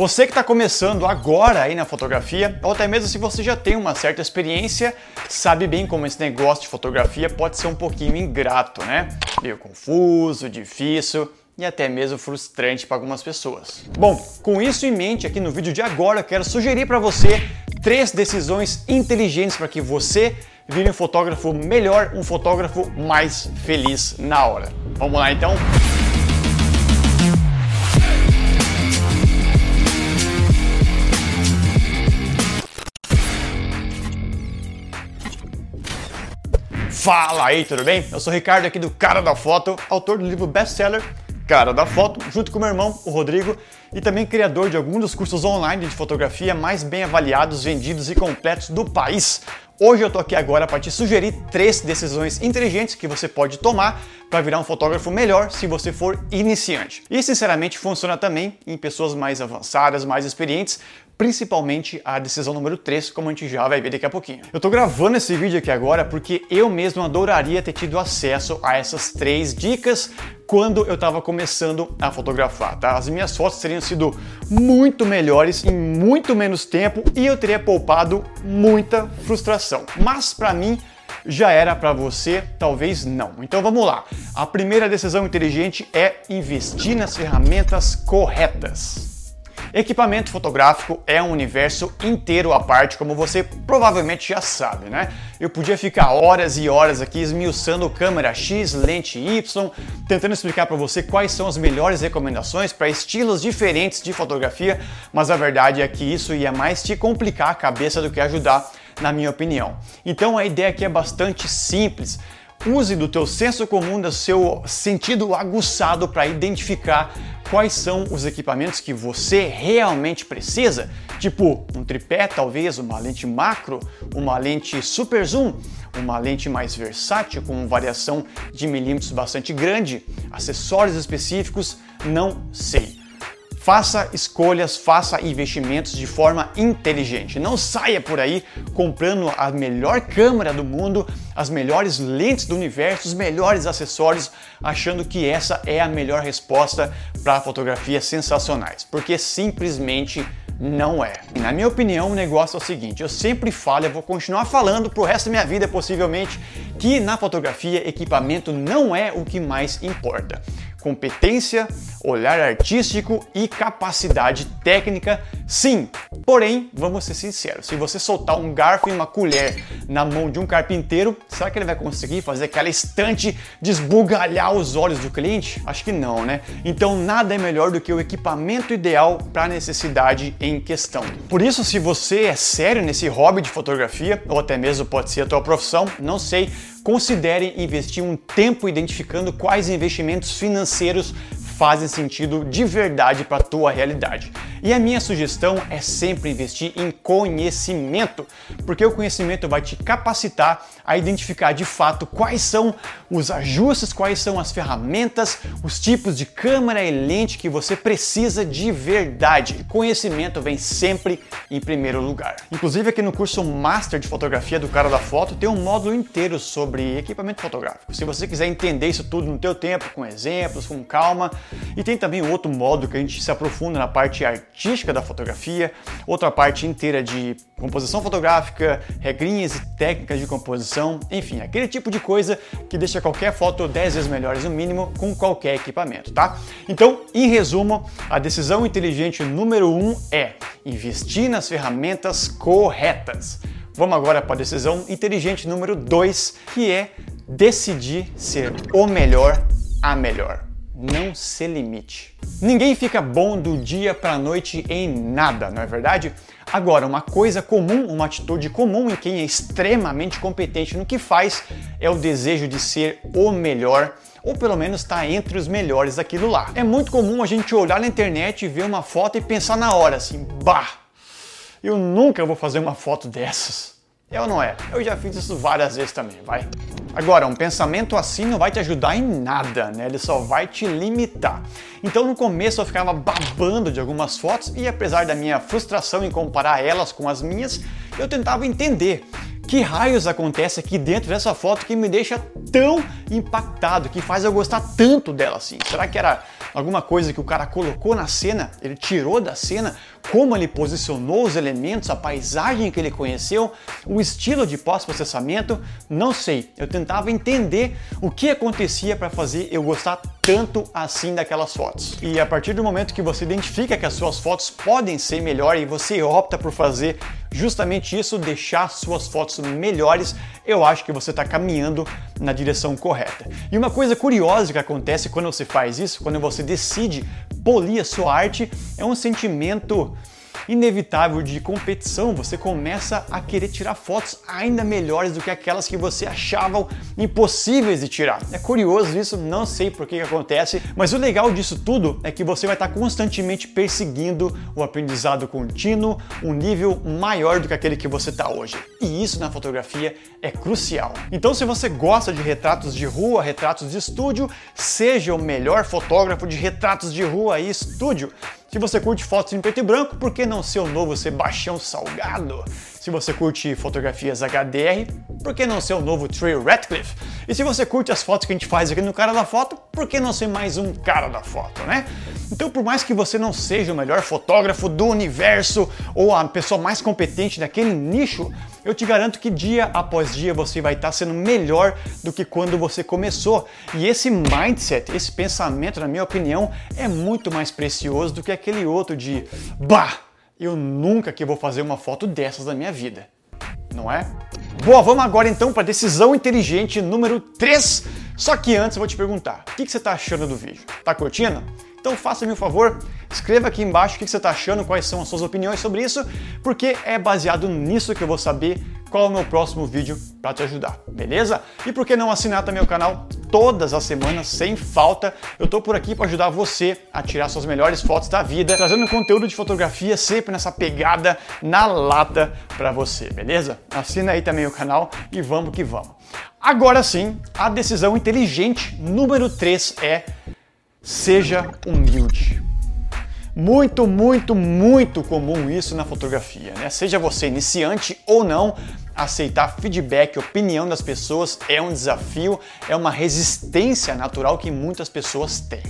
Você que está começando agora aí na fotografia, ou até mesmo se você já tem uma certa experiência, sabe bem como esse negócio de fotografia pode ser um pouquinho ingrato, né? Meio confuso, difícil e até mesmo frustrante para algumas pessoas. Bom, com isso em mente, aqui no vídeo de agora, eu quero sugerir para você três decisões inteligentes para que você vire um fotógrafo melhor, um fotógrafo mais feliz na hora. Vamos lá então? Fala aí, tudo bem? Eu sou o Ricardo aqui do Cara da Foto, autor do livro best-seller Cara da Foto, junto com meu irmão, o Rodrigo, e também criador de alguns dos cursos online de fotografia mais bem avaliados, vendidos e completos do país. Hoje eu tô aqui agora para te sugerir três decisões inteligentes que você pode tomar para virar um fotógrafo melhor se você for iniciante. E sinceramente funciona também em pessoas mais avançadas, mais experientes, principalmente a decisão número 3, como a gente já vai ver daqui a pouquinho. Eu tô gravando esse vídeo aqui agora porque eu mesmo adoraria ter tido acesso a essas três dicas quando eu estava começando a fotografar, tá? As minhas fotos teriam sido muito melhores em muito menos tempo e eu teria poupado muita frustração. Mas para mim já era para você, talvez não. Então vamos lá. A primeira decisão inteligente é investir nas ferramentas corretas. Equipamento fotográfico é um universo inteiro à parte, como você provavelmente já sabe, né? Eu podia ficar horas e horas aqui esmiuçando câmera X, lente Y, tentando explicar para você quais são as melhores recomendações para estilos diferentes de fotografia, mas a verdade é que isso ia mais te complicar a cabeça do que ajudar, na minha opinião. Então a ideia aqui é bastante simples. Use do teu senso comum, do seu sentido aguçado para identificar quais são os equipamentos que você realmente precisa, tipo um tripé, talvez uma lente macro, uma lente super zoom, uma lente mais versátil com variação de milímetros bastante grande, acessórios específicos, não sei. Faça escolhas, faça investimentos de forma inteligente. Não saia por aí comprando a melhor câmera do mundo, as melhores lentes do universo, os melhores acessórios, achando que essa é a melhor resposta para fotografias sensacionais, porque simplesmente não é. Na minha opinião, o negócio é o seguinte: eu sempre falo, eu vou continuar falando pro resto da minha vida, possivelmente, que na fotografia equipamento não é o que mais importa competência, olhar artístico e capacidade técnica, sim. Porém, vamos ser sinceros, se você soltar um garfo e uma colher na mão de um carpinteiro, será que ele vai conseguir fazer aquela estante desbugalhar os olhos do cliente? Acho que não, né? Então nada é melhor do que o equipamento ideal para a necessidade em questão. Por isso, se você é sério nesse hobby de fotografia, ou até mesmo pode ser a tua profissão, não sei, considere investir um tempo identificando quais investimentos financeiros fazem sentido de verdade para a tua realidade. E a minha sugestão é sempre investir em conhecimento, porque o conhecimento vai te capacitar a identificar de fato quais são os ajustes, quais são as ferramentas, os tipos de câmera e lente que você precisa de verdade. Conhecimento vem sempre em primeiro lugar. Inclusive aqui no curso Master de Fotografia do Cara da Foto tem um módulo inteiro sobre equipamento fotográfico. Se você quiser entender isso tudo no teu tempo, com exemplos, com calma, e tem também outro módulo que a gente se aprofunda na parte artística da fotografia, outra parte inteira de composição fotográfica, regrinhas e técnicas de composição, enfim, aquele tipo de coisa que deixa qualquer foto 10 vezes melhores no mínimo com qualquer equipamento, tá? Então, em resumo, a decisão inteligente número 1 um é investir nas ferramentas corretas. Vamos agora para a decisão inteligente número 2, que é decidir ser o melhor a melhor não se limite. Ninguém fica bom do dia para a noite em nada, não é verdade? Agora, uma coisa comum, uma atitude comum em quem é extremamente competente no que faz é o desejo de ser o melhor ou pelo menos estar tá entre os melhores daquilo lá. É muito comum a gente olhar na internet e ver uma foto e pensar na hora assim, bah, eu nunca vou fazer uma foto dessas. Ou não é? Eu já fiz isso várias vezes também, vai. Agora, um pensamento assim não vai te ajudar em nada, né? Ele só vai te limitar. Então, no começo eu ficava babando de algumas fotos e apesar da minha frustração em comparar elas com as minhas, eu tentava entender que raios acontece aqui dentro dessa foto que me deixa tão impactado, que faz eu gostar tanto dela assim? Será que era alguma coisa que o cara colocou na cena, ele tirou da cena, como ele posicionou os elementos, a paisagem que ele conheceu, o estilo de pós-processamento, não sei. Eu tentava entender o que acontecia para fazer eu gostar tanto assim daquelas fotos. E a partir do momento que você identifica que as suas fotos podem ser melhor e você opta por fazer justamente isso, deixar suas fotos melhores, eu acho que você está caminhando na direção correta. E uma coisa curiosa que acontece quando você faz isso, quando você decide polir a sua arte, é um sentimento inevitável de competição, você começa a querer tirar fotos ainda melhores do que aquelas que você achava impossíveis de tirar. É curioso isso, não sei por que, que acontece, mas o legal disso tudo é que você vai estar constantemente perseguindo o aprendizado contínuo, um nível maior do que aquele que você está hoje. E isso na fotografia é crucial. Então, se você gosta de retratos de rua, retratos de estúdio, seja o melhor fotógrafo de retratos de rua e estúdio. Se você curte fotos em preto e branco, por que não ser o novo Sebastião Salgado? Se você curte fotografias HDR, por que não ser o novo Trey Ratcliffe? E se você curte as fotos que a gente faz aqui no Cara da Foto, por que não ser mais um cara da foto, né? Então, por mais que você não seja o melhor fotógrafo do universo ou a pessoa mais competente daquele nicho, eu te garanto que dia após dia você vai estar sendo melhor do que quando você começou. E esse mindset, esse pensamento, na minha opinião, é muito mais precioso do que aquele outro de bah, eu nunca que vou fazer uma foto dessas na minha vida. Não é? Boa, vamos agora então para a decisão inteligente número 3. Só que antes eu vou te perguntar, o que, que você está achando do vídeo? Tá curtindo? Então faça-me um favor, escreva aqui embaixo o que você está achando, quais são as suas opiniões sobre isso, porque é baseado nisso que eu vou saber qual é o meu próximo vídeo para te ajudar, beleza? E por que não assinar também o canal todas as semanas, sem falta? Eu estou por aqui para ajudar você a tirar suas melhores fotos da vida, trazendo conteúdo de fotografia sempre nessa pegada na lata para você, beleza? Assina aí também o canal e vamos que vamos. Agora sim, a decisão inteligente número 3 é Seja humilde. Muito, muito, muito comum isso na fotografia, né? Seja você iniciante ou não, aceitar feedback, opinião das pessoas é um desafio, é uma resistência natural que muitas pessoas têm.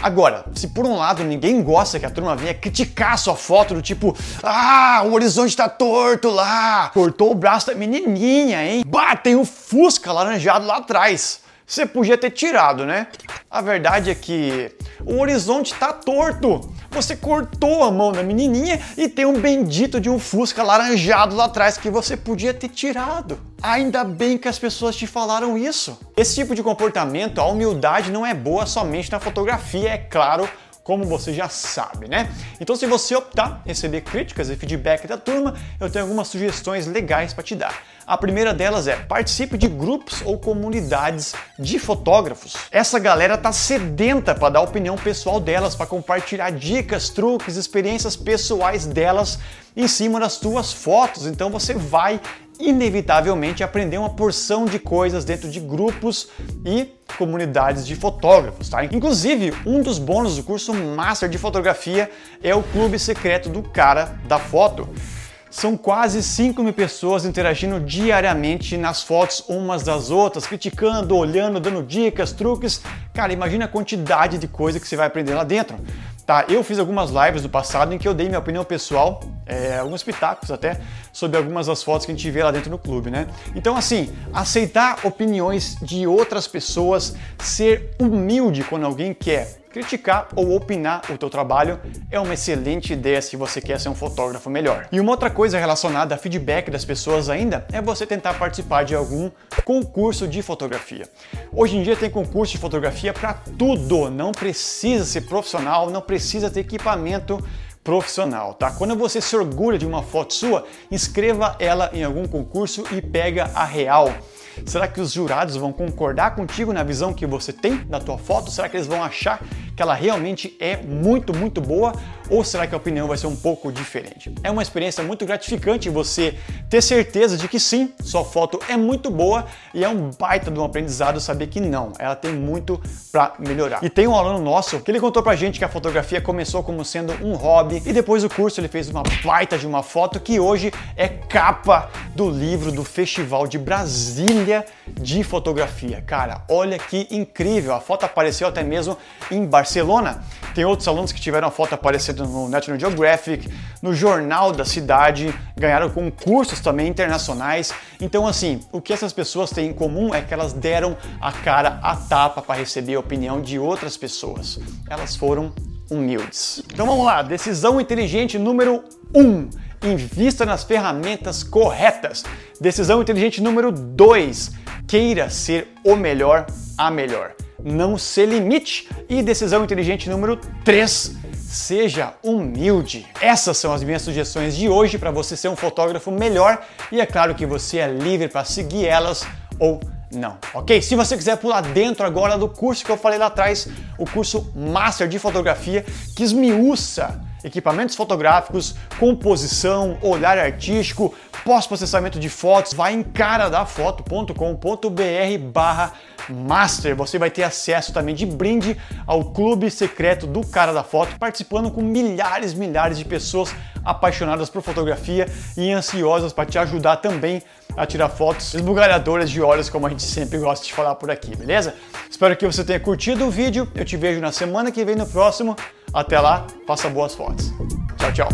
Agora, se por um lado ninguém gosta que a turma venha criticar sua foto do tipo, ah, o horizonte tá torto lá, cortou o braço da menininha, hein? Bah, tem o Fusca laranjado lá atrás. Você podia ter tirado, né? A verdade é que o horizonte tá torto. Você cortou a mão da menininha e tem um bendito de um Fusca laranjado lá atrás que você podia ter tirado. Ainda bem que as pessoas te falaram isso. Esse tipo de comportamento, a humildade não é boa somente na fotografia, é claro, como você já sabe, né? Então, se você optar receber críticas e feedback da turma, eu tenho algumas sugestões legais para te dar. A primeira delas é participe de grupos ou comunidades de fotógrafos. Essa galera tá sedenta para dar opinião pessoal delas, para compartilhar dicas, truques, experiências pessoais delas em cima das tuas fotos. Então você vai inevitavelmente aprender uma porção de coisas dentro de grupos e comunidades de fotógrafos, tá? Inclusive, um dos bônus do curso Master de Fotografia é o clube secreto do cara da foto. São quase 5 mil pessoas interagindo diariamente nas fotos umas das outras, criticando, olhando, dando dicas, truques. Cara, imagina a quantidade de coisa que você vai aprender lá dentro. Tá, eu fiz algumas lives do passado em que eu dei minha opinião pessoal, é, alguns pitacos até, sobre algumas das fotos que a gente vê lá dentro do clube, né? Então, assim, aceitar opiniões de outras pessoas, ser humilde quando alguém quer criticar ou opinar o teu trabalho é uma excelente ideia se você quer ser um fotógrafo melhor. E uma outra coisa relacionada a feedback das pessoas ainda é você tentar participar de algum concurso de fotografia. Hoje em dia tem concurso de fotografia para tudo, não precisa ser profissional, não precisa ter equipamento profissional, tá? Quando você se orgulha de uma foto sua, inscreva ela em algum concurso e pega a real. Será que os jurados vão concordar contigo na visão que você tem da tua foto? Será que eles vão achar que ela realmente é muito, muito boa? ou será que a opinião vai ser um pouco diferente? É uma experiência muito gratificante você ter certeza de que sim, sua foto é muito boa e é um baita de um aprendizado saber que não, ela tem muito para melhorar. E tem um aluno nosso que ele contou pra gente que a fotografia começou como sendo um hobby e depois do curso ele fez uma baita de uma foto que hoje é capa do livro do Festival de Brasília de Fotografia. Cara, olha que incrível! A foto apareceu até mesmo em Barcelona. Tem outros alunos que tiveram a foto aparecendo no National Geographic, no Jornal da Cidade, ganharam concursos também internacionais. Então, assim, o que essas pessoas têm em comum é que elas deram a cara a tapa para receber a opinião de outras pessoas. Elas foram humildes. Então vamos lá, decisão inteligente número 1. Um, invista nas ferramentas corretas. Decisão inteligente número 2. Queira ser o melhor, a melhor não se limite. E decisão inteligente número 3, seja humilde. Essas são as minhas sugestões de hoje para você ser um fotógrafo melhor e é claro que você é livre para seguir elas ou não, ok? Se você quiser pular dentro agora do curso que eu falei lá atrás, o curso Master de Fotografia, que esmiuça equipamentos fotográficos, composição, olhar artístico, pós-processamento de fotos, vai em caradafoto.com.br barra master. Você vai ter acesso também de brinde ao clube secreto do Cara da Foto, participando com milhares, milhares de pessoas apaixonadas por fotografia e ansiosas para te ajudar também a tirar fotos esbugalhadoras de olhos, como a gente sempre gosta de falar por aqui, beleza? Espero que você tenha curtido o vídeo. Eu te vejo na semana que vem no próximo. Até lá, faça boas fotos. Tchau, tchau.